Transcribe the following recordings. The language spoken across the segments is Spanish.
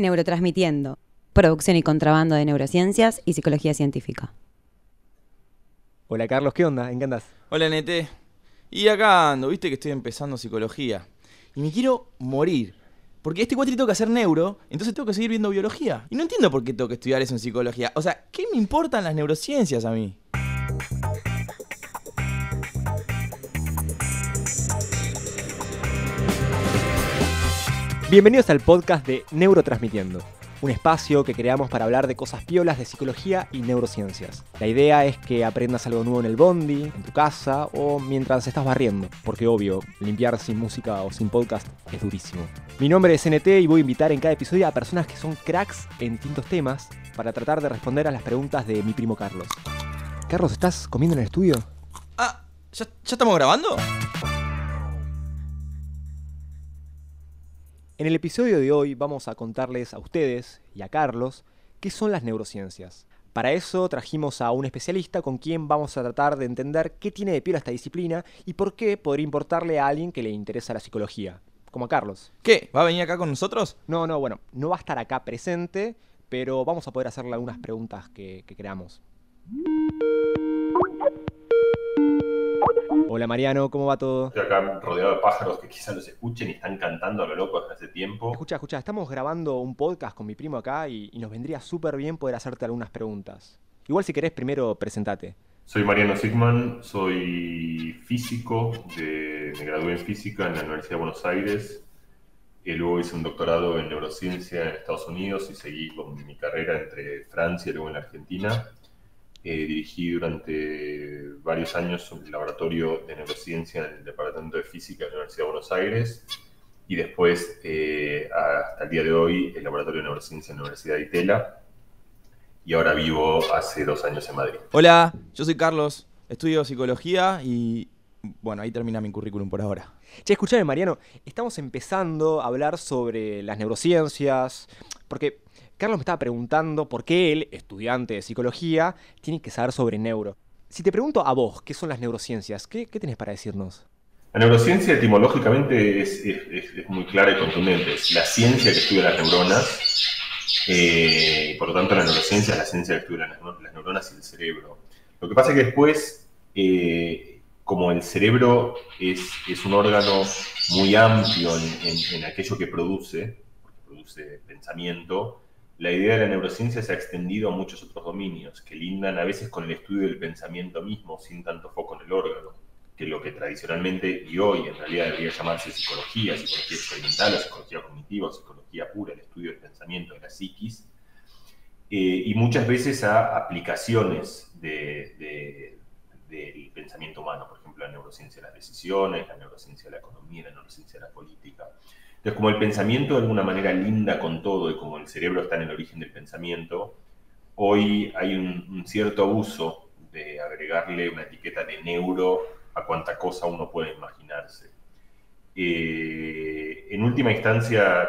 Neurotransmitiendo, producción y contrabando de neurociencias y psicología científica. Hola Carlos, ¿qué onda? ¿En qué andás? Hola Nete. Y acá ando, viste que estoy empezando psicología. Y me quiero morir. Porque este cuatri tengo que hacer neuro, entonces tengo que seguir viendo biología. Y no entiendo por qué tengo que estudiar eso en psicología. O sea, ¿qué me importan las neurociencias a mí? Bienvenidos al podcast de Neurotransmitiendo, un espacio que creamos para hablar de cosas piolas de psicología y neurociencias. La idea es que aprendas algo nuevo en el bondi, en tu casa o mientras estás barriendo, porque obvio, limpiar sin música o sin podcast es durísimo. Mi nombre es NT y voy a invitar en cada episodio a personas que son cracks en distintos temas para tratar de responder a las preguntas de mi primo Carlos. Carlos, ¿estás comiendo en el estudio? Ah, ¿ya, ya estamos grabando? En el episodio de hoy vamos a contarles a ustedes y a Carlos qué son las neurociencias. Para eso trajimos a un especialista con quien vamos a tratar de entender qué tiene de pie esta disciplina y por qué podría importarle a alguien que le interesa la psicología, como a Carlos. ¿Qué? ¿Va a venir acá con nosotros? No, no, bueno, no va a estar acá presente, pero vamos a poder hacerle algunas preguntas que, que creamos. Hola Mariano, ¿cómo va todo? Estoy acá rodeado de pájaros que quizás los escuchen y están cantando a lo loco desde hace tiempo. Escucha, escucha, estamos grabando un podcast con mi primo acá y, y nos vendría súper bien poder hacerte algunas preguntas. Igual si querés primero presentate. Soy Mariano Sigman, soy físico, de, me gradué en física en la Universidad de Buenos Aires. Y luego hice un doctorado en neurociencia en Estados Unidos y seguí con mi carrera entre Francia y luego en la Argentina. Eh, dirigí durante varios años el laboratorio de neurociencia en el Departamento de Física de la Universidad de Buenos Aires y después, eh, hasta el día de hoy, el laboratorio de neurociencia en la Universidad de Itela y ahora vivo hace dos años en Madrid. Hola, yo soy Carlos, estudio psicología y bueno, ahí termina mi currículum por ahora. Che, escuchame Mariano, estamos empezando a hablar sobre las neurociencias, porque Carlos me estaba preguntando por qué él, estudiante de psicología, tiene que saber sobre neuro. Si te pregunto a vos, ¿qué son las neurociencias? ¿Qué, qué tenés para decirnos? La neurociencia etimológicamente es, muy clara y contundente. Es la ciencia que estudia las neuronas. Eh, por lo tanto, la neurociencia es la ciencia que estudia las, neuronas y el cerebro. Lo que pasa es que después, eh, como el cerebro es, un órgano muy amplio en, en, en aquello que produce, porque produce pensamiento, la idea de la neurociencia se ha extendido a muchos otros dominios, que lindan a veces con el estudio del pensamiento mismo, sin tanto foco en el órgano, que lo que tradicionalmente y hoy en realidad debería llamarse psicología, psicología experimental, psicología cognitiva, psicología pura, el estudio del pensamiento, de la psiquis, eh, y muchas veces a aplicaciones de, de, del pensamiento humano, por ejemplo, la neurociencia de las decisiones, la neurociencia de la economía, la neurociencia de la política. Entonces, como el pensamiento de alguna manera linda con todo y como el cerebro está en el origen del pensamiento, hoy hay un, cierto abuso de agregarle una etiqueta de neuro a cuanta cosa uno puede imaginarse. Eh, en última instancia,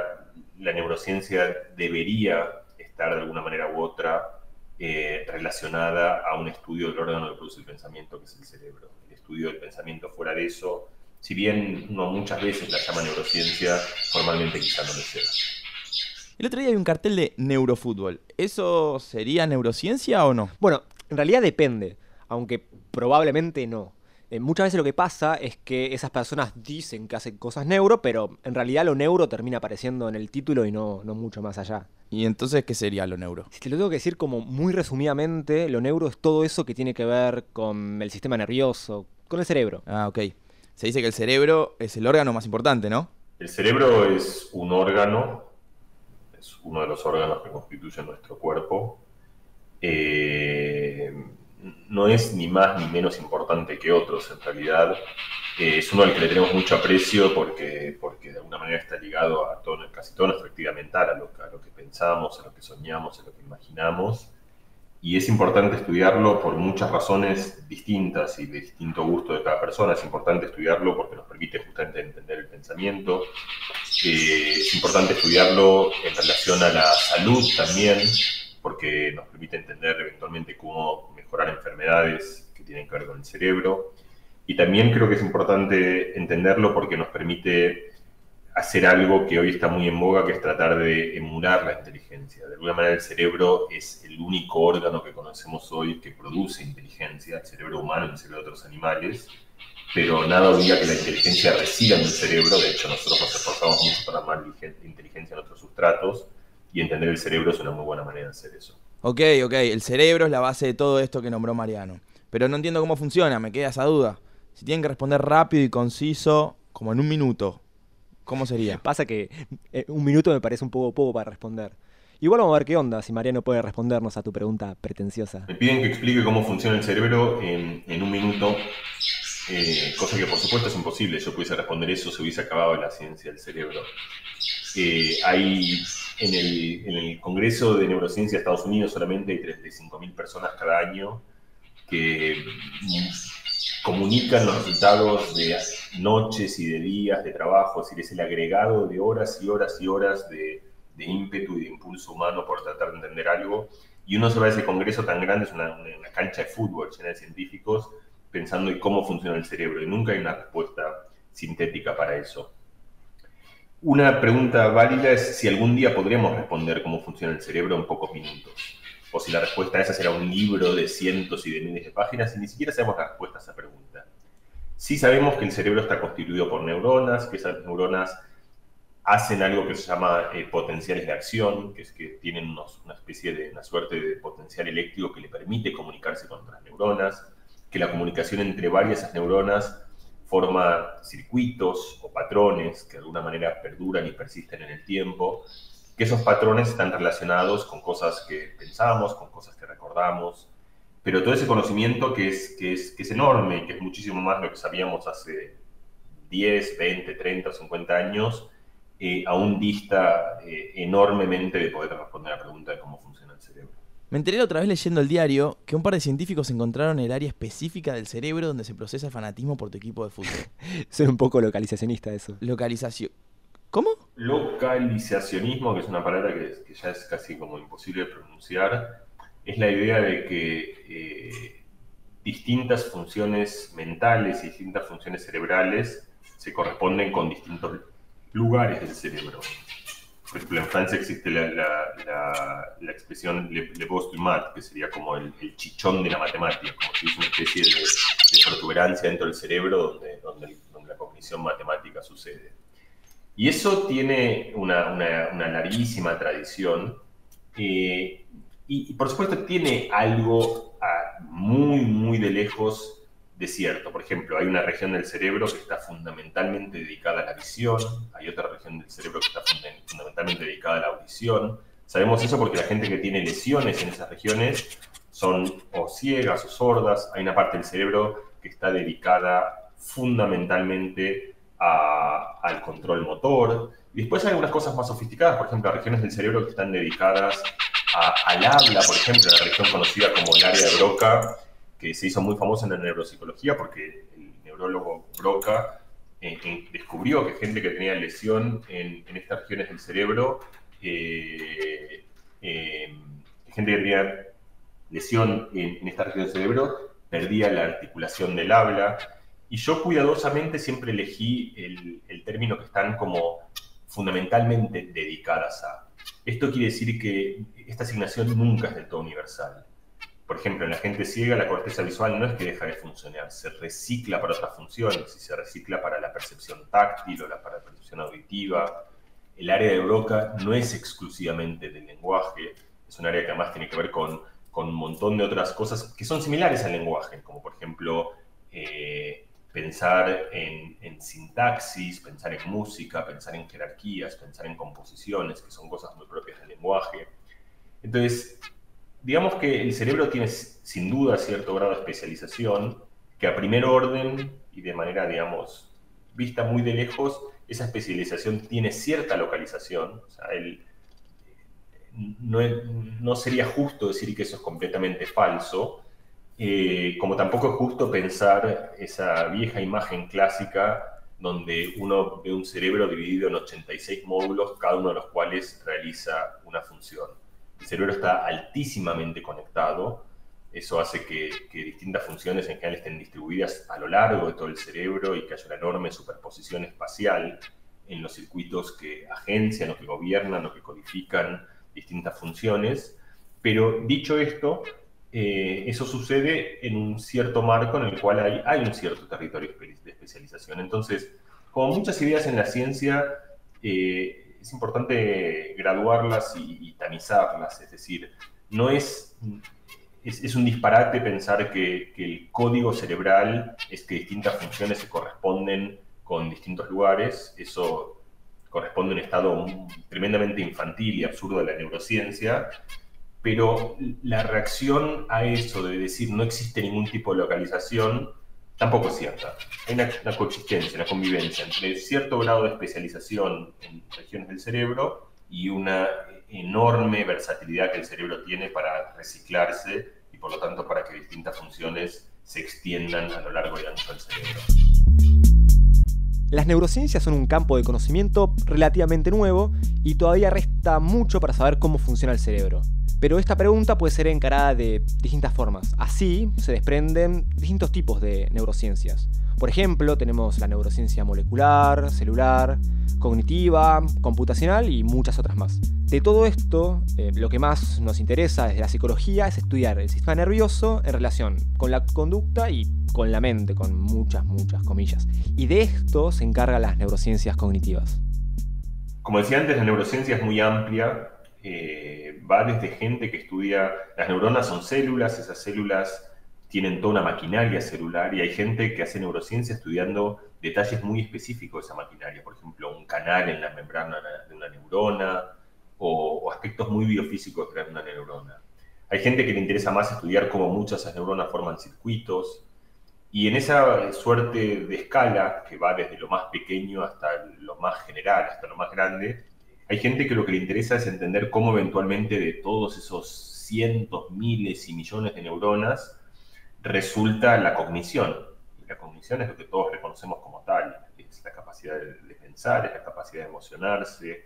la neurociencia debería estar de alguna manera u otra eh, relacionada a un estudio del órgano que produce el pensamiento, que es el cerebro. El estudio del pensamiento fuera de eso si bien uno muchas veces la llama neurociencia, formalmente quizá no lo sea. El otro día hay un cartel de neurofútbol. ¿Eso sería neurociencia o no? Bueno, en realidad depende, aunque probablemente no. Eh, muchas veces lo que pasa es que esas personas dicen que hacen cosas neuro, pero en realidad lo neuro termina apareciendo en el título y no, no mucho más allá. ¿Y entonces qué sería lo neuro? Si te lo tengo que decir como muy resumidamente, lo neuro es todo eso que tiene que ver con el sistema nervioso, con el cerebro. Ah, ok. Se dice que el cerebro es el órgano más importante, ¿no? El cerebro es un órgano, es uno de los órganos que constituyen nuestro cuerpo. Eh, no es ni más ni menos importante que otros, en realidad. Eh, es uno al que le tenemos mucho aprecio porque, porque de alguna manera está ligado a todo, casi toda nuestra actividad mental, a lo que pensamos, a lo que soñamos, a lo que imaginamos y es importante estudiarlo por muchas razones distintas y de distinto gusto de cada persona. Es importante estudiarlo porque nos permite justamente entender el pensamiento. Eh, es importante estudiarlo en relación a la salud también, porque nos permite entender eventualmente cómo mejorar enfermedades que tienen que ver con el cerebro. Y también creo que es importante entenderlo porque nos permite hacer algo que hoy está muy en boga, que es tratar de emular la inteligencia. De alguna manera el cerebro es el único órgano que conocemos hoy que produce inteligencia, el cerebro humano el cerebro de otros animales, pero nada obliga que la inteligencia resida en el cerebro, de hecho nosotros nos esforzamos mucho para armar inteligencia en otros sustratos, y entender el cerebro es una muy buena manera de hacer eso. Ok, ok, el cerebro es la base de todo esto que nombró Mariano. Pero no entiendo cómo funciona, me queda esa duda. Si tienen que responder rápido y conciso, como en un minuto, ¿cómo sería? Pasa que eh, un minuto me parece un poco poco para responder. Igual vamos a ver qué onda, si Mariano puede respondernos a tu pregunta pretenciosa. Me piden que explique cómo funciona el cerebro en, un minuto, eh, cosa que por supuesto es imposible. Yo pudiese responder eso, se hubiese acabado la ciencia del cerebro. Eh, hay en el, en el, Congreso de Neurociencia de Estados Unidos solamente hay 35.000 personas cada año que comunican los resultados de noches y de días de trabajo, es decir, es el agregado de horas y horas y horas de, ímpetu y de impulso humano por tratar de entender algo. Y uno se va a ese congreso tan grande, es una, una cancha de fútbol llena de científicos, pensando en cómo funciona el cerebro. Y nunca hay una respuesta sintética para eso. Una pregunta válida es si algún día podríamos responder cómo funciona el cerebro en pocos minutos. O si la respuesta a esa será un libro de cientos y de miles de páginas y ni siquiera sabemos la respuesta a esa pregunta. Sí sabemos que el cerebro está constituido por neuronas, que esas neuronas hacen algo que se llama eh, potenciales de acción, que es que tienen una especie de, una suerte de potencial eléctrico que le permite comunicarse con otras neuronas, que la comunicación entre varias esas neuronas forma circuitos o patrones que de alguna manera perduran y persisten en el tiempo, que esos patrones están relacionados con cosas que pensamos, con cosas que recordamos, pero todo ese conocimiento que es, que es, que es enorme y que es muchísimo más de lo que sabíamos hace 10, 20, 30 o 50 años, eh, aún dista eh, enormemente de poder responder a la pregunta de cómo funciona el cerebro. Me enteré otra vez leyendo el diario que un par de científicos encontraron el área específica del cerebro donde se procesa el fanatismo por tu equipo de fútbol. Soy un poco localizacionista eso. Localización. ¿Cómo? Localizacionismo, que es una palabra que, ya es casi como imposible de pronunciar, es la idea de que eh, distintas funciones mentales y distintas funciones cerebrales se corresponden con distintos lugares del cerebro. Por ejemplo, en Francia existe la, expresión le, le du mat, que sería como el, chichón de la matemática, como si es una especie de, protuberancia dentro del cerebro donde, donde, la cognición matemática sucede. Y eso tiene una, larguísima tradición eh, y, por supuesto tiene algo muy, muy de lejos desierto. Por ejemplo, hay una región del cerebro que está fundamentalmente dedicada a la visión, hay otra región del cerebro que está fundamentalmente dedicada a la audición. Sabemos eso porque la gente que tiene lesiones en esas regiones son o ciegas o sordas. Hay una parte del cerebro que está dedicada fundamentalmente al control motor. Y después hay algunas cosas más sofisticadas, por ejemplo, regiones del cerebro que están dedicadas al habla, por ejemplo, la región conocida como el área de Broca, que se hizo muy famosa en la neuropsicología porque el neurólogo Broca eh, descubrió que gente que tenía lesión en, estas regiones del cerebro, eh, eh, gente que tenía lesión en, estas regiones del cerebro, perdía la articulación del habla. Y yo cuidadosamente siempre elegí el, el término que están como fundamentalmente dedicadas a. Esto quiere decir que esta asignación nunca es del todo universal. Por ejemplo, en la gente ciega la corteza visual no es que deja de funcionar, se recicla para otras funciones, y se recicla para la percepción táctil o la, para la percepción auditiva. El área de Broca no es exclusivamente del lenguaje, es un área que además tiene que ver con, con un montón de otras cosas que son similares al lenguaje, como por ejemplo eh, pensar en, sintaxis, pensar en música, pensar en jerarquías, pensar en composiciones, que son cosas muy propias del lenguaje. Entonces, digamos que el cerebro tiene sin duda cierto grado de especialización, que a primer orden y de manera, digamos, vista muy de lejos, esa especialización tiene cierta localización. O sea, no, sería justo decir que eso es completamente falso, eh, como tampoco es justo pensar esa vieja imagen clásica donde uno ve un cerebro dividido en 86 módulos, cada uno de los cuales realiza una función el cerebro está altísimamente conectado. Eso hace que, distintas funciones en general estén distribuidas a lo largo de todo el cerebro y que haya una enorme superposición espacial en los circuitos que agencian o que gobiernan o que codifican distintas funciones. Pero dicho esto, eh, eso sucede en un cierto marco en el cual hay, hay un cierto territorio de especialización. Entonces, como muchas ideas en la ciencia, eh, es importante graduarlas y, tamizarlas, es decir, no es, es, un disparate pensar que, que, el código cerebral es que distintas funciones se corresponden con distintos lugares, eso corresponde a un estado tremendamente infantil y absurdo de la neurociencia, pero la reacción a eso de decir no existe ningún tipo de localización tampoco es cierta. Hay una, coexistencia, una convivencia entre cierto grado de especialización en regiones del cerebro y una enorme versatilidad que el cerebro tiene para reciclarse y por lo tanto para que distintas funciones se extiendan a lo largo y ancho del cerebro. Las neurociencias son un campo de conocimiento relativamente nuevo y todavía resta mucho para saber cómo funciona el cerebro. Pero esta pregunta puede ser encarada de distintas formas. Así se desprenden distintos tipos de neurociencias. Por ejemplo, tenemos la neurociencia molecular, celular, cognitiva, computacional y muchas otras más. De todo esto, eh, lo que más nos interesa desde la psicología es estudiar el sistema nervioso en relación con la conducta y con la mente, con muchas, muchas comillas. Y de esto se encargan las neurociencias cognitivas. Como decía antes, la neurociencia es muy amplia eh, va desde gente que estudia, las neuronas son células, esas células tienen toda una maquinaria celular y hay gente que hace neurociencia estudiando detalles muy específicos de esa maquinaria, por ejemplo, un canal en la membrana de una neurona o, aspectos muy biofísicos de una neurona. Hay gente que le interesa más estudiar cómo muchas de esas neuronas forman circuitos y en esa suerte de escala que va desde lo más pequeño hasta lo más general, hasta lo más grande, hay gente que lo que le interesa es entender cómo eventualmente de todos esos cientos, miles y millones de neuronas resulta la cognición. Y la cognición es lo que todos reconocemos como tal, es la capacidad de, pensar, es la capacidad de emocionarse,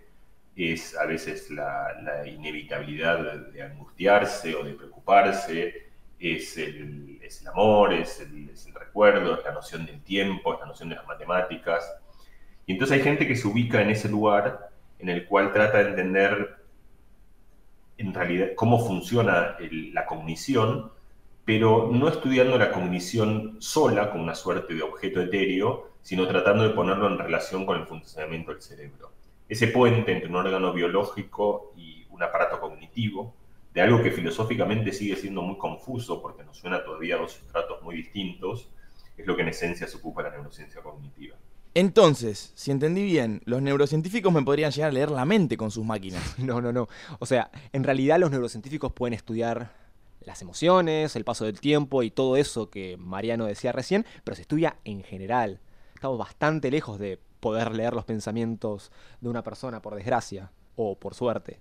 es a veces la, inevitabilidad de, angustiarse o de preocuparse, es el, amor, es el, es el, recuerdo, es la noción del tiempo, es la noción de las matemáticas. Y entonces hay gente que se ubica en ese lugar en el cual trata de entender en realidad cómo funciona la cognición, pero no estudiando la cognición sola como una suerte de objeto etéreo, sino tratando de ponerlo en relación con el funcionamiento del cerebro. Ese puente entre un órgano biológico y un aparato cognitivo, de algo que filosóficamente sigue siendo muy confuso porque nos suena todavía a dos sustratos muy distintos, es lo que en esencia se ocupa la neurociencia cognitiva. Entonces, si entendí bien, los neurocientíficos me podrían llegar a leer la mente con sus máquinas. No, no, no. O sea, en realidad los neurocientíficos pueden estudiar las emociones, el paso del tiempo y todo eso que Mariano decía recién, pero se estudia en general. Estamos bastante lejos de poder leer los pensamientos de una persona, por desgracia, o por suerte,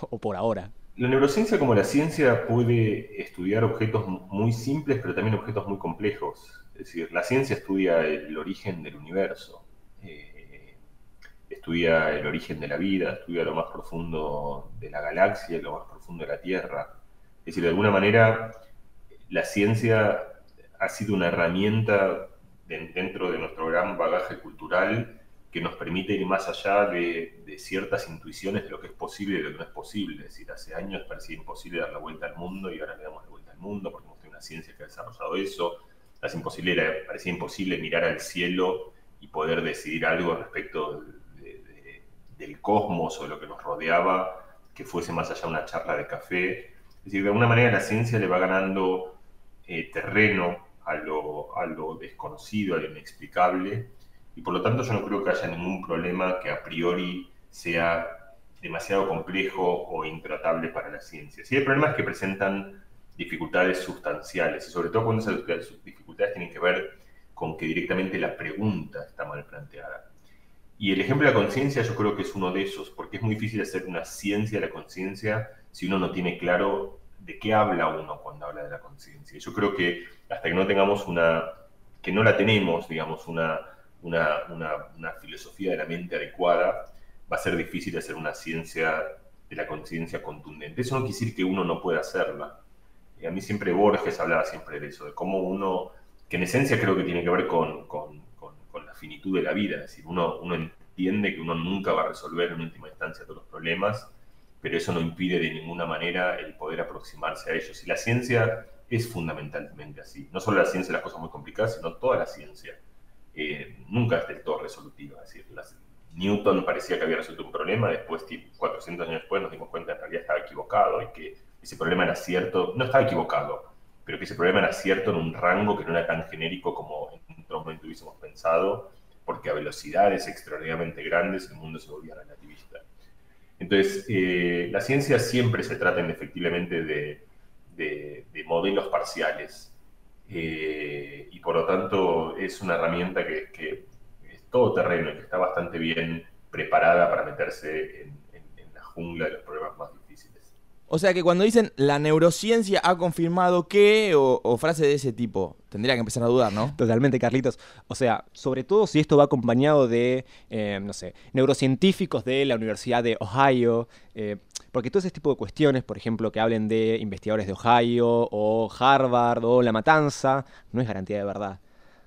o por ahora. La neurociencia como la ciencia puede estudiar objetos muy simples, pero también objetos muy complejos. Es decir, la ciencia estudia el origen del universo, eh, estudia el origen de la vida, estudia lo más profundo de la galaxia, lo más profundo de la Tierra. Es decir, de alguna manera, la ciencia ha sido una herramienta dentro de nuestro gran bagaje cultural que nos permite ir más allá de, ciertas intuiciones de lo que es posible y de lo que no es posible. Es decir, hace años parecía imposible dar la vuelta al mundo y ahora le damos la vuelta al mundo porque hemos tenido una ciencia que ha desarrollado eso imposible, parecía imposible mirar al cielo y poder decidir algo respecto del cosmos o de lo que nos rodeaba que fuese más allá de una charla de café. Es decir, de alguna manera la ciencia le va ganando eh, terreno a lo, a lo desconocido, a lo inexplicable, y por lo tanto yo no creo que haya ningún problema que a priori sea demasiado complejo o intratable para la ciencia. Sí hay problemas que presentan dificultades sustanciales y sobre todo cuando esas dificultades tienen que ver con que directamente la pregunta está mal planteada. Y el ejemplo de la conciencia yo creo que es uno de esos, porque es muy difícil hacer una ciencia de la conciencia si uno no tiene claro de qué habla uno cuando habla de la conciencia. Yo creo que hasta que no tengamos una, que no la tenemos, digamos, una, una, una filosofía de la mente adecuada, va a ser difícil hacer una ciencia de la conciencia contundente. Eso no quiere decir que uno no pueda hacerla, a mí siempre Borges hablaba siempre de eso, de cómo uno, que en esencia creo que tiene que ver con, con, la finitud de la vida, es decir, uno, uno entiende que uno nunca va a resolver en última instancia todos los problemas, pero eso no impide de ninguna manera el poder aproximarse a ellos. Y la ciencia es fundamentalmente así. No solo la ciencia de las cosas muy complicadas, sino toda la ciencia. Eh, nunca es del todo resolutiva. Es decir, Newton parecía que había resuelto un problema, después, 400 años después, nos dimos cuenta que en realidad estaba equivocado y que ese problema era cierto, no estaba equivocado, pero que ese problema era cierto en un rango que no era tan genérico como en otro momento hubiésemos pensado, porque a velocidades extraordinariamente grandes el mundo se volvía relativista. Entonces, eh, la ciencia siempre se trata indefectiblemente de, de, modelos parciales eh, y por lo tanto es una herramienta que, que, es todo terreno y que está bastante bien preparada para meterse en, en la jungla de los problemas más difíciles. O sea que cuando dicen la neurociencia ha confirmado que, o, o frase de ese tipo, tendría que empezar a dudar, ¿no? Totalmente, Carlitos. O sea, sobre todo si esto va acompañado de, eh, no sé, neurocientíficos de la Universidad de Ohio, eh, porque todo ese tipo de cuestiones, por ejemplo, que hablen de investigadores de Ohio o Harvard o La Matanza, no es garantía de verdad.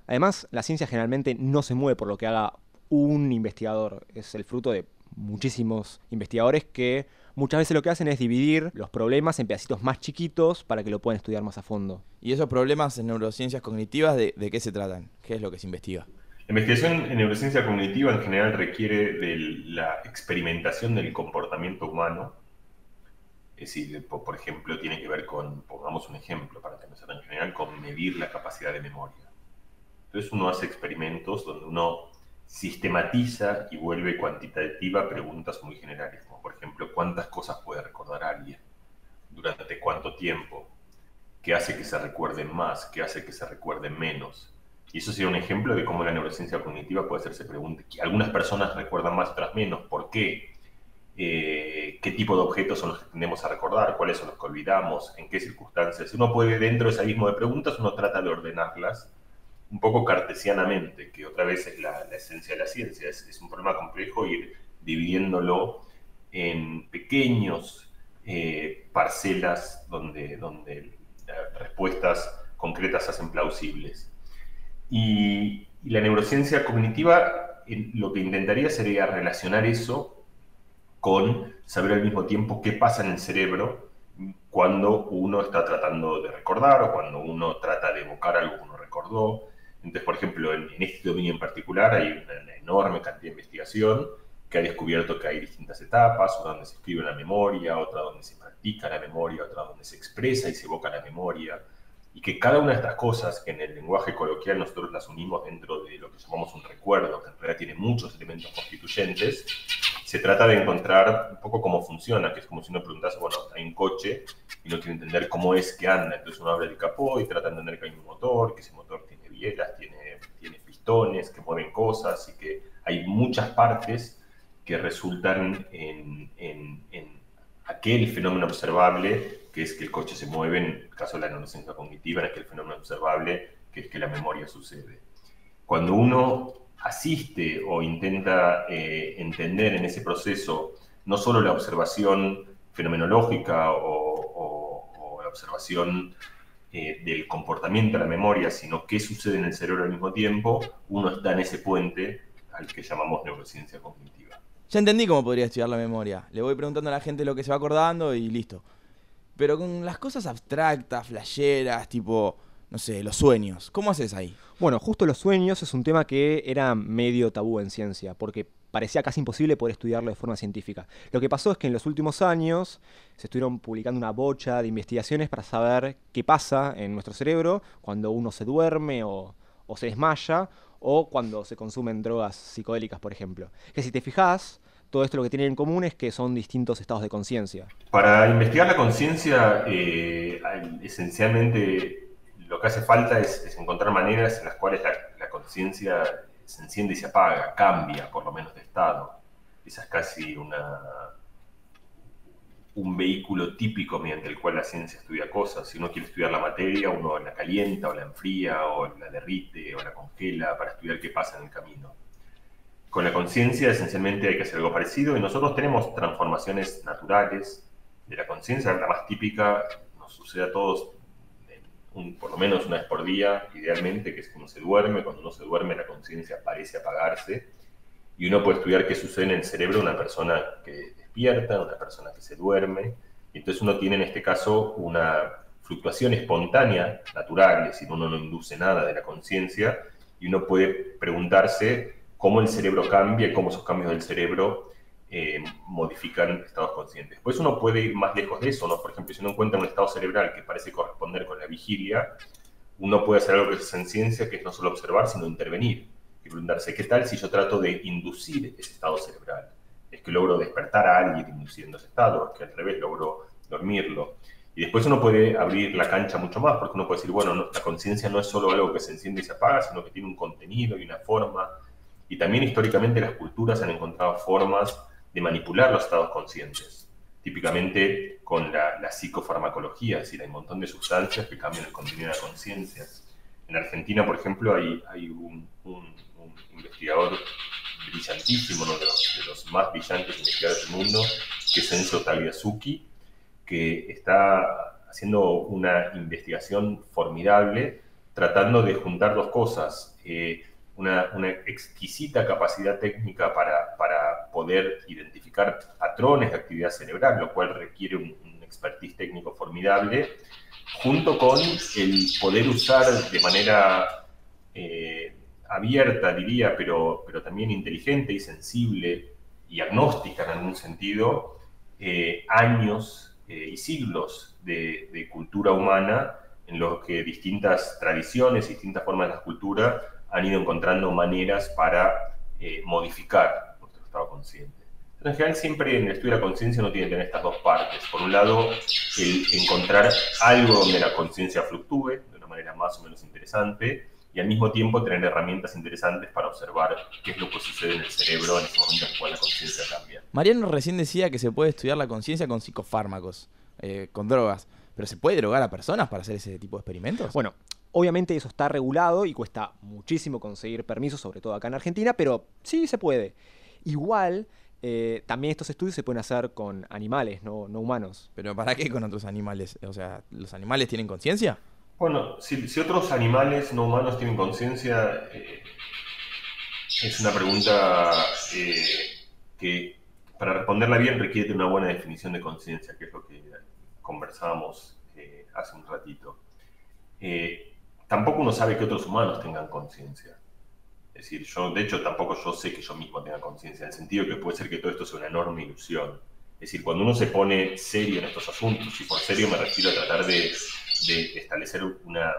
Además, la ciencia generalmente no se mueve por lo que haga un investigador, es el fruto de muchísimos investigadores que muchas veces lo que hacen es dividir los problemas en pedacitos más chiquitos para que lo puedan estudiar más a fondo. ¿Y esos problemas en neurociencias cognitivas de, qué se tratan? ¿Qué es lo que se investiga? La investigación en neurociencia cognitiva en general requiere de la experimentación del comportamiento humano. Es decir, por ejemplo, tiene que ver con, pongamos un ejemplo para que no sea tan general, con medir la capacidad de memoria. Entonces uno hace experimentos donde uno sistematiza y vuelve cuantitativa preguntas muy generales, como por ejemplo, ¿cuántas cosas puede recordar alguien? ¿Durante cuánto tiempo? ¿Qué hace que se recuerden más? ¿Qué hace que se recuerden menos? Y eso sería un ejemplo de cómo la neurociencia cognitiva puede hacerse preguntas. Algunas personas recuerdan más, otras menos. ¿Por qué? Eh, ¿Qué tipo de objetos son los que tendemos a recordar? ¿Cuáles son los que olvidamos? ¿En qué circunstancias? Uno puede, dentro de ese abismo de preguntas, uno trata de ordenarlas un poco cartesianamente, que otra vez es la, esencia de la ciencia. Es, un problema complejo ir dividiéndolo en pequeños eh, parcelas donde, donde respuestas concretas hacen plausibles. Y, la neurociencia cognitiva lo que intentaría sería relacionar eso con saber al mismo tiempo qué pasa en el cerebro cuando uno está tratando de recordar o cuando uno trata de evocar algo que uno recordó, entonces, por ejemplo, en, este dominio en particular hay una, enorme cantidad de investigación que ha descubierto que hay distintas etapas, una donde se escribe la memoria, otra donde se practica la memoria, otra donde se expresa y se evoca la memoria, y que cada una de estas cosas, que en el lenguaje coloquial nosotros las unimos dentro de lo que llamamos un recuerdo, que en realidad tiene muchos elementos constituyentes, se trata de encontrar un poco cómo funciona, que es como si uno preguntase, bueno, hay un coche y no quiere entender cómo es que anda, entonces uno abre el capó y trata de entender que hay un motor, que ese motor tiene tiene, tiene pistones que mueven cosas y que hay muchas partes que resultan en, aquel fenómeno observable, que es que el coche se mueve, en el caso de la neurociencia cognitiva, en aquel fenómeno observable, que es que la memoria sucede. Cuando uno asiste o intenta eh, entender en ese proceso no solo la observación fenomenológica o, la observación eh, del comportamiento de la memoria, sino qué sucede en el cerebro al mismo tiempo, uno está en ese puente al que llamamos neurociencia cognitiva. Ya entendí cómo podría estudiar la memoria. Le voy preguntando a la gente lo que se va acordando y listo. Pero con las cosas abstractas, flasheras, tipo, no sé, los sueños, ¿cómo haces ahí? Bueno, justo los sueños es un tema que era medio tabú en ciencia, porque parecía casi imposible poder estudiarlo de forma científica. Lo que pasó es que en los últimos años se estuvieron publicando una bocha de investigaciones para saber qué pasa en nuestro cerebro cuando uno se duerme o, se desmaya o cuando se consumen drogas psicodélicas, por ejemplo. Que si te fijas, todo esto lo que tienen en común es que son distintos estados de conciencia. Para investigar la conciencia, eh, esencialmente lo que hace falta es, encontrar maneras en las cuales la conciencia se enciende y se apaga, cambia por lo menos de estado. Esa es casi una, un vehículo típico mediante el cual la ciencia estudia cosas. Si uno quiere estudiar la materia, uno la calienta o la enfría o la derrite o la congela para estudiar qué pasa en el camino. Con la conciencia esencialmente hay que hacer algo parecido y nosotros tenemos transformaciones naturales de la conciencia. La más típica nos sucede a todos por lo menos una vez por día, idealmente, que es cuando se duerme. Cuando uno se duerme, la conciencia parece apagarse. y uno puede estudiar qué sucede en el cerebro de una persona que despierta, una persona que se duerme, y entonces uno tiene en este caso una fluctuación espontánea, natural, es decir, uno no induce nada de la conciencia, y uno puede preguntarse cómo el cerebro cambia y cómo esos cambios del cerebro eh, modifican estados conscientes. Después uno puede ir más lejos de eso, ¿no? Por ejemplo, si uno encuentra un estado cerebral que parece corresponder con la vigilia, uno puede hacer algo que es en ciencia, que es no solo observar, sino intervenir. Y preguntarse, ¿qué tal si yo trato de inducir ese estado cerebral? Es que logro despertar a alguien induciendo ese estado, es que al revés logro dormirlo. Y después uno puede abrir la cancha mucho más, porque uno puede decir, bueno, la conciencia no es solo algo que se enciende y se apaga, sino que tiene un contenido y una forma. Y también históricamente las culturas han encontrado formas de manipular los estados conscientes, típicamente con la, psicofarmacología, es decir, hay un montón de sustancias que cambian el contenido de la conciencia. En Argentina, por ejemplo, hay, hay un, investigador brillantísimo, uno de los, más brillantes investigadores del mundo, que es Enzo Tagliasucchi, que está haciendo una investigación formidable tratando de juntar dos cosas. Eh, una, exquisita capacidad técnica para, para, poder identificar patrones de actividad cerebral, lo cual requiere un, expertise técnico formidable, junto con el poder usar de manera eh, abierta, diría, pero, pero también inteligente y sensible y agnóstica en algún sentido, eh, años eh, y siglos de, de cultura humana en los que distintas tradiciones, distintas formas de la cultura han ido encontrando maneras para eh, modificar nuestro estado consciente. En general, siempre en el estudio de la conciencia uno tiene que tener estas dos partes. Por un lado, el encontrar algo donde la conciencia fluctúe de una manera más o menos interesante y al mismo tiempo tener herramientas interesantes para observar qué es lo que sucede en el cerebro en ese momento en el cual la conciencia cambia. Mariano recién decía que se puede estudiar la conciencia con psicofármacos, eh, con drogas. ¿Pero se puede drogar a personas para hacer ese tipo de experimentos? Bueno, Obviamente eso está regulado y cuesta muchísimo conseguir permisos, sobre todo acá en Argentina, pero sí se puede. Igual, eh, también estos estudios se pueden hacer con animales, no, humanos. ¿Pero para qué con otros animales? O sea, ¿los animales tienen conciencia? Bueno, si, otros animales no humanos tienen conciencia, eh, es una pregunta eh, que para responderla bien requiere una buena definición de conciencia, que es lo que conversábamos hace un ratito tampoco uno sabe que otros humanos tengan conciencia. Es decir, yo, de hecho, tampoco yo sé que yo mismo tenga conciencia, en el sentido que puede ser que todo esto sea una enorme ilusión. Es decir, cuando uno se pone serio en estos asuntos, y por serio me refiero a tratar de, establecer una,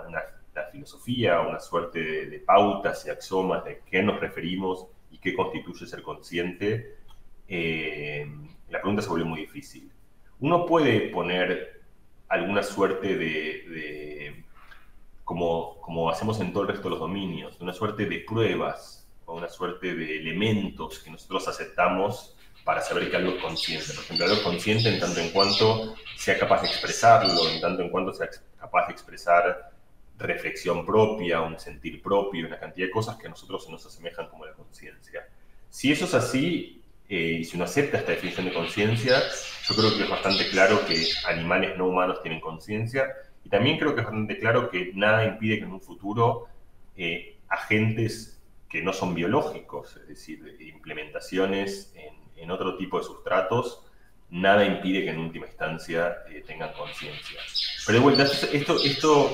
filosofía, una suerte de, pautas y axiomas de qué nos referimos y qué constituye ser consciente, eh, la pregunta se vuelve muy difícil. Uno puede poner alguna suerte de como, como hacemos en todo el resto de los dominios, una suerte de pruebas o una suerte de elementos que nosotros aceptamos para saber que algo es consciente. Por ejemplo, algo es consciente en tanto en cuanto sea capaz de expresarlo, en tanto en cuanto sea capaz de expresar reflexión propia, un sentir propio, una cantidad de cosas que a nosotros se nos asemejan como la conciencia. Si eso es así, eh, y si uno acepta esta definición de conciencia, yo creo que es bastante claro que animales no humanos tienen conciencia también creo que es bastante claro que nada impide que en un futuro eh, agentes que no son biológicos, es decir, implementaciones en, otro tipo de sustratos, nada impide que en última instancia eh, tengan conciencia. Pero de vuelta, esto, esto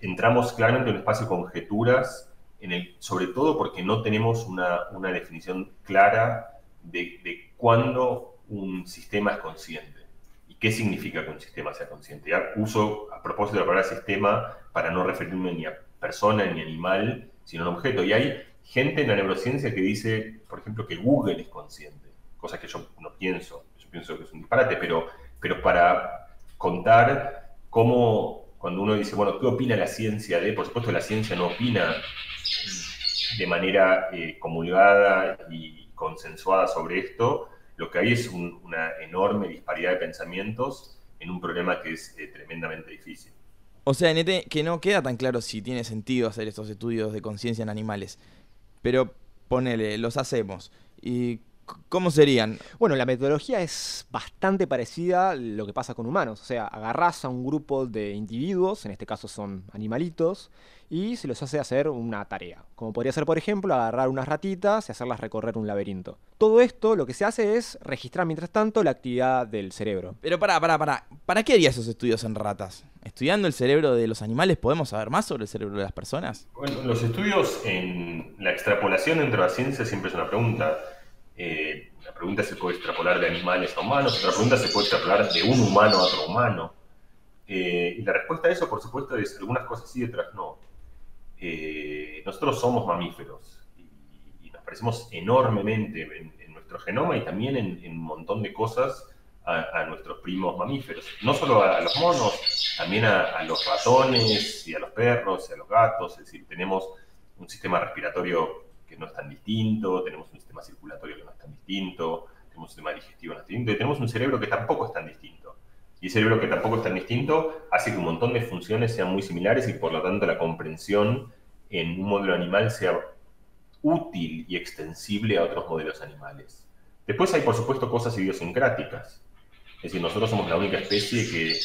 entramos claramente en un espacio de conjeturas, sobre todo porque no tenemos una, definición clara de cuándo un sistema es consciente. ¿Qué significa que un sistema sea consciente? Ya uso a propósito de la palabra sistema para no referirme ni a persona ni animal, sino a un objeto. Y hay gente en la neurociencia que dice, por ejemplo, que Google es consciente, cosa que yo no pienso, yo pienso que es un disparate, pero, pero para contar cómo, cuando uno dice, bueno, ¿qué opina la ciencia de? Por supuesto, la ciencia no opina de manera eh, comulgada y consensuada sobre esto, lo que hay es una enorme disparidad de pensamientos en un problema que es eh, tremendamente difícil. O sea, que no queda tan claro si tiene sentido hacer estos estudios de conciencia en animales, pero ponele, los hacemos. ¿Y ¿Cómo serían? Bueno, la metodología es bastante parecida a lo que pasa con humanos. O sea, agarrás a un grupo de individuos, en este caso son animalitos, y se los hace hacer una tarea. Como podría ser, por ejemplo, agarrar unas ratitas y hacerlas recorrer un laberinto. Todo esto lo que se hace es registrar, mientras tanto, la actividad del cerebro. Pero para, para, para. ¿Para qué haría esos estudios en ratas? ¿Estudiando el cerebro de los animales podemos saber más sobre el cerebro de las personas? Bueno, los estudios en la extrapolación dentro de la ciencia siempre es una pregunta. Eh, la pregunta se puede extrapolar de animales a humanos, otra pregunta se puede extrapolar de un humano a otro humano. Eh, y la respuesta a eso, por supuesto, es algunas cosas sí, otras no. Eh, nosotros somos mamíferos y, nos parecemos enormemente en, nuestro genoma y también en, un montón de cosas a, nuestros primos mamíferos. No solo a, los monos, también a, los ratones y a los perros y a los gatos. Es decir, tenemos un sistema respiratorio que no es tan distinto, tenemos un sistema circulatorio que no es tan distinto, tenemos un sistema digestivo que no es distinto, y tenemos un cerebro que tampoco es tan distinto. Y ese cerebro que tampoco es tan distinto hace que un montón de funciones sean muy similares y por lo tanto la comprensión en un modelo animal sea útil y extensible a otros modelos animales. Después hay, por supuesto, cosas idiosincráticas. Es decir, nosotros somos la única especie que,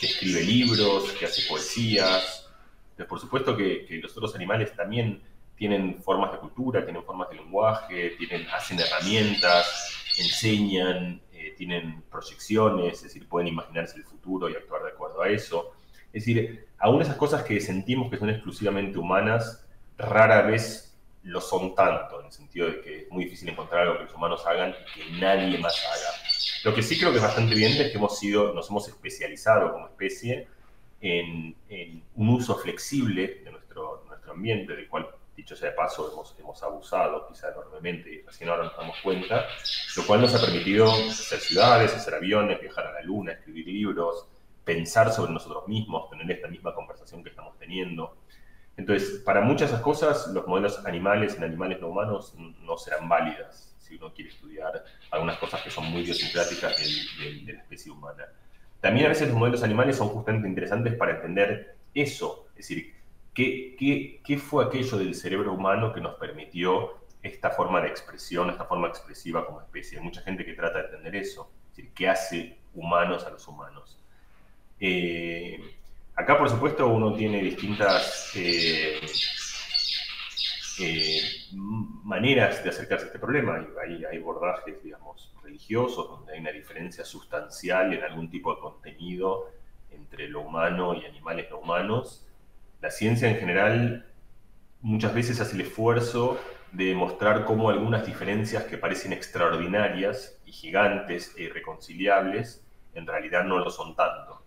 escribe libros, que hace poesías. Entonces, por supuesto que, que los otros animales también tienen formas de cultura, tienen formas de lenguaje, tienen, hacen herramientas, enseñan, eh, tienen proyecciones, es decir, pueden imaginarse el futuro y actuar de acuerdo a eso. Es decir, aún esas cosas que sentimos que son exclusivamente humanas, rara vez lo son tanto, en el sentido de que es muy difícil encontrar algo que los humanos hagan y que nadie más haga. Lo que sí creo que es bastante evidente es que hemos sido, nos hemos especializado como especie en, en un uso flexible de nuestro, nuestro ambiente, del cual dicho sea de paso, hemos, hemos abusado quizá enormemente y recién ahora nos damos cuenta, lo cual nos ha permitido hacer ciudades, hacer aviones, viajar a la luna, escribir libros, pensar sobre nosotros mismos, tener esta misma conversación que estamos teniendo. Entonces, para muchas de esas cosas, los modelos animales en animales no humanos no serán válidas si uno quiere estudiar algunas cosas que son muy idiosincráticas de, de la especie humana. También a veces los modelos animales son justamente interesantes para entender eso, es decir, ¿Qué, fue aquello del cerebro humano que nos permitió esta forma de expresión, esta forma expresiva como especie? Hay mucha gente que trata de entender eso, es decir, ¿qué hace humanos a los humanos? Eh, acá, por supuesto, uno tiene distintas eh, eh, maneras de acercarse a este problema. Hay, hay abordajes, digamos, religiosos, donde hay una diferencia sustancial en algún tipo de contenido entre lo humano y animales no humanos la ciencia en general muchas veces hace el esfuerzo de mostrar cómo algunas diferencias que parecen extraordinarias y gigantes e irreconciliables, en realidad no lo son tanto.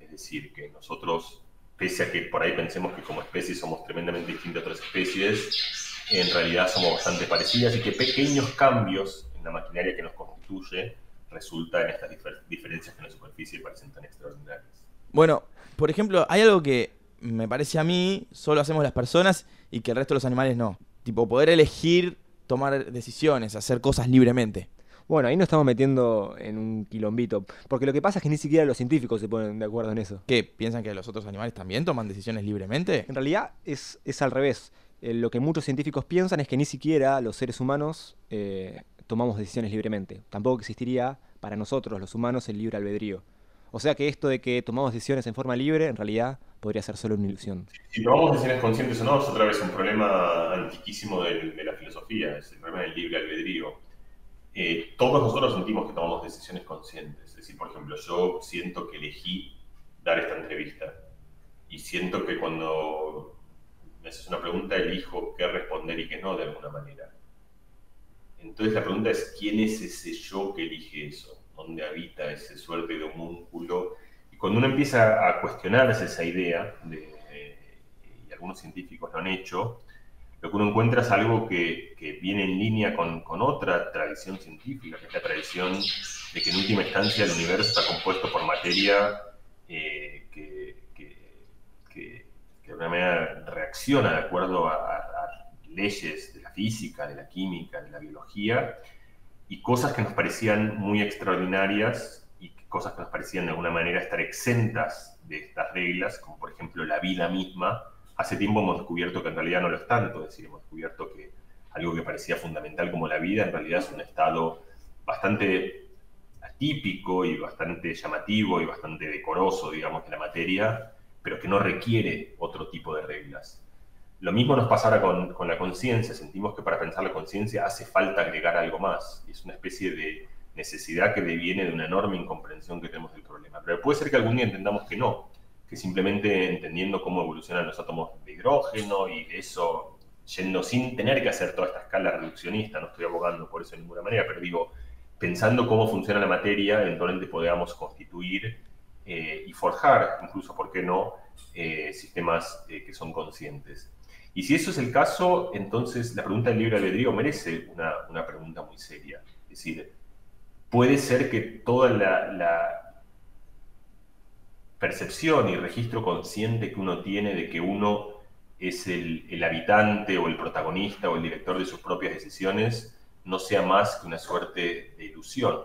Es decir, que nosotros, pese a que por ahí pensemos que como especie somos tremendamente distintos a otras especies, en realidad somos bastante parecidas y que pequeños cambios en la maquinaria que nos constituye resultan en estas diferencias que en la superficie parecen tan extraordinarias. Bueno, por ejemplo, hay algo que me parece a mí, solo hacemos las personas y que el resto de los animales no. Tipo, poder elegir tomar decisiones, hacer cosas libremente. Bueno, ahí nos estamos metiendo en un quilombito, porque lo que pasa es que ni siquiera los científicos se ponen de acuerdo en eso. ¿Qué? ¿Piensan que los otros animales también toman decisiones libremente? En realidad es, es al revés. Eh, lo que muchos científicos piensan es que ni siquiera los seres humanos eh, tomamos decisiones libremente. Tampoco existiría para nosotros, los humanos, el libre albedrío. O sea que esto de que tomamos decisiones en forma libre, en realidad podría ser solo una ilusión. Si tomamos decisiones conscientes o no, es otra vez un problema antiquísimo de, la filosofía, es el problema del libre albedrío. Eh, todos nosotros sentimos que tomamos decisiones conscientes. Es decir, por ejemplo, yo siento que elegí dar esta entrevista y siento que cuando me haces una pregunta elijo qué responder y qué no de alguna manera. Entonces la pregunta es, ¿quién es ese yo que elige eso? dónde habita ese suerte de homúnculo. Cuando uno empieza a cuestionarse esa idea, y algunos científicos lo han hecho, lo que uno encuentra es algo que, viene en línea con, otra tradición científica, que es la tradición de que en última instancia el universo está compuesto por materia eh, que, de alguna manera reacciona de acuerdo a leyes de la física, de la química, de la biología, y cosas que nos parecían muy extraordinarias cosas que nos parecían de alguna manera estar exentas de estas reglas, como por ejemplo la vida misma, hace tiempo hemos descubierto que en realidad no lo es tanto, es decir, hemos descubierto que algo que parecía fundamental como la vida, en realidad es un estado bastante atípico y bastante llamativo y bastante decoroso, digamos, de la materia, pero que no requiere otro tipo de reglas. Lo mismo nos pasa con, con la conciencia. Sentimos que para pensar la conciencia hace falta agregar algo más. Es una especie de necesidad que deviene de una enorme incomprensión que tenemos del problema. Pero puede ser que algún día entendamos que no, que simplemente entendiendo cómo evolucionan los átomos de hidrógeno y de eso yendo sin tener que hacer toda esta escala reduccionista, no estoy abogando por eso de ninguna manera, pero digo, pensando cómo funciona la materia, eventualmente podamos constituir eh, y forjar, incluso, ¿por qué no?, eh, sistemas eh, que son conscientes. Y si eso es el caso, entonces la pregunta del libre albedrío merece una, una pregunta muy seria. Es decir, puede ser que toda la, percepción y registro consciente que uno tiene de que uno es el, habitante o el protagonista o el director de sus propias decisiones, no sea más que una suerte de ilusión.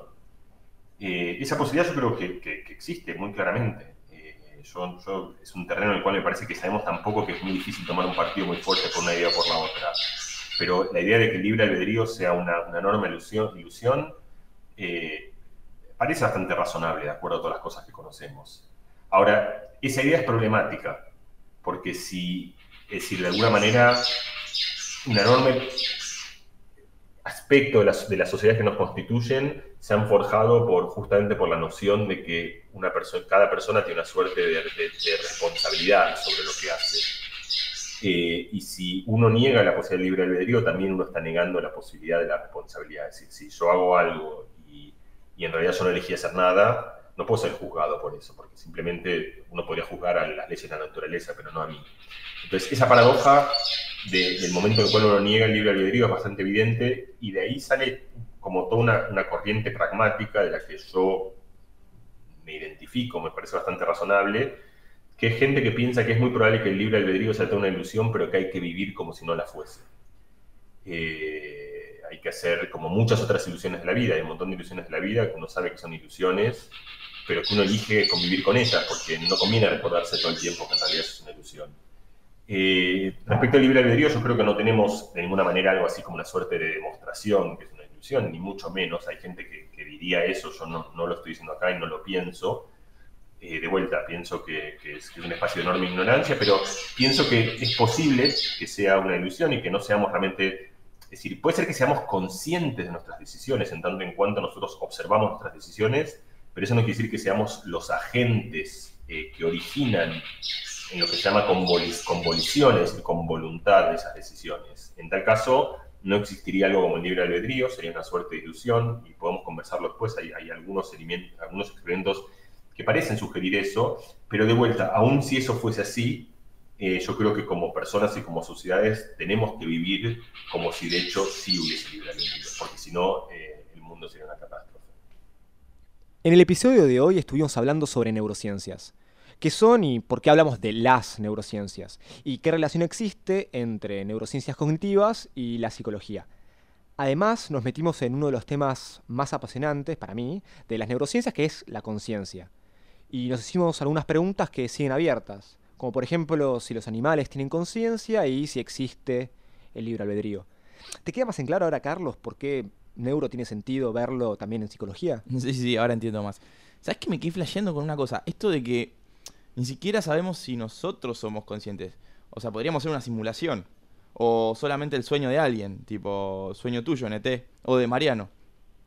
Eh, esa posibilidad yo creo que, existe muy claramente. Eh, es un terreno en el cual me parece que sabemos tampoco que es muy difícil tomar un partido muy fuerte por una idea o por la otra. Pero la idea de que el libre albedrío sea una, enorme ilusión eh, parece bastante razonable, de acuerdo a todas las cosas que conocemos. Ahora, esa idea es problemática, porque si es decir, de alguna manera, un enorme aspecto de las, de las sociedades que nos constituyen se han forjado por, justamente por la noción de que una persona, cada persona tiene una suerte de, de, de responsabilidad sobre lo que hace. Eh, y si uno niega la posibilidad del libre albedrío, también uno está negando la posibilidad de la responsabilidad. Es decir, si yo hago algo y, en realidad yo no elegí hacer nada, no puedo ser juzgado por eso, porque simplemente uno podría juzgar a las leyes de la naturaleza, pero no a mí. Entonces, esa paradoja de, del momento en el cual uno niega el libre albedrío es bastante evidente y de ahí sale como toda una, una, corriente pragmática de la que yo me identifico, me parece bastante razonable, que es gente que piensa que es muy probable que el libre albedrío sea toda una ilusión, pero que hay que vivir como si no la fuese. Eh, hay que hacer como muchas otras ilusiones de la vida, hay un montón de ilusiones de la vida que uno sabe que son ilusiones, pero que uno elige convivir con ellas, porque no conviene recordarse todo el tiempo que en realidad es una ilusión. Eh, respecto al libre albedrío, yo creo que no tenemos de ninguna manera algo así como una suerte de demostración que es una ilusión, ni mucho menos. Hay gente que, diría eso, yo no, lo estoy diciendo acá y no lo pienso. Eh, de vuelta, pienso que, es, que, es, un espacio de enorme ignorancia, pero pienso que es posible que sea una ilusión y que no seamos realmente. Es decir, puede ser que seamos conscientes de nuestras decisiones en tanto en cuanto nosotros observamos nuestras decisiones, pero eso no quiere decir que seamos los agentes eh, que originan en lo que se llama convoliciones, con voluntad de esas decisiones. En tal caso, no existiría algo como el libre albedrío, sería una suerte de ilusión, y podemos conversarlo después, hay, algunos, algunos experimentos que parecen sugerir eso, pero de vuelta, aun si eso fuese así, eh, yo creo que como personas y como sociedades tenemos que vivir como si de hecho sí hubiese albedrío, porque si no, eh, el mundo sería una catástrofe. En el episodio de hoy estuvimos hablando sobre neurociencias. ¿Qué son y por qué hablamos de las neurociencias? ¿Y qué relación existe entre neurociencias cognitivas y la psicología? Además, nos metimos en uno de los temas más apasionantes para mí de las neurociencias, que es la conciencia. Y nos hicimos algunas preguntas que siguen abiertas, como por ejemplo si los animales tienen conciencia y si existe el libre albedrío. ¿Te queda más en claro ahora, Carlos, por qué neuro tiene sentido verlo también en psicología? Sí, sí, ahora entiendo más. ¿Sabes que me quedé flasheando con una cosa? Esto de que ni siquiera sabemos si nosotros somos conscientes. O sea, podríamos ser una simulación. O solamente el sueño de alguien, tipo sueño tuyo, NT. O de Mariano.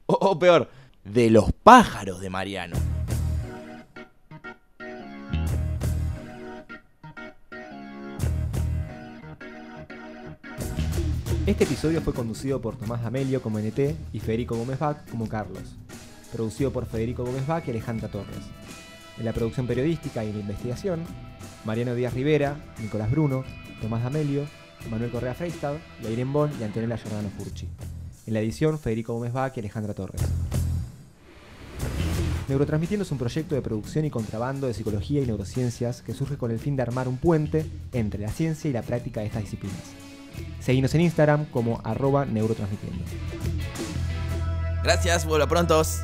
O, o peor, de los pájaros de Mariano. Este episodio fue conducido por Tomás Amelio como NT y Federico Gómez Bach como Carlos. Producido por Federico Gómez Bach y Alejandra Torres. En la producción periodística y la investigación, Mariano Díaz Rivera, Nicolás Bruno, Tomás Amelio, Manuel Correa Freistad, Irene Bon y Antonella Giordano Furchi. En la edición, Federico Gómez Bach y Alejandra Torres. Neurotransmitiendo es un proyecto de producción y contrabando de psicología y neurociencias que surge con el fin de armar un puente entre la ciencia y la práctica de estas disciplinas. Seguimos en Instagram como arroba neurotransmitiendo. Gracias, vuelvo prontos.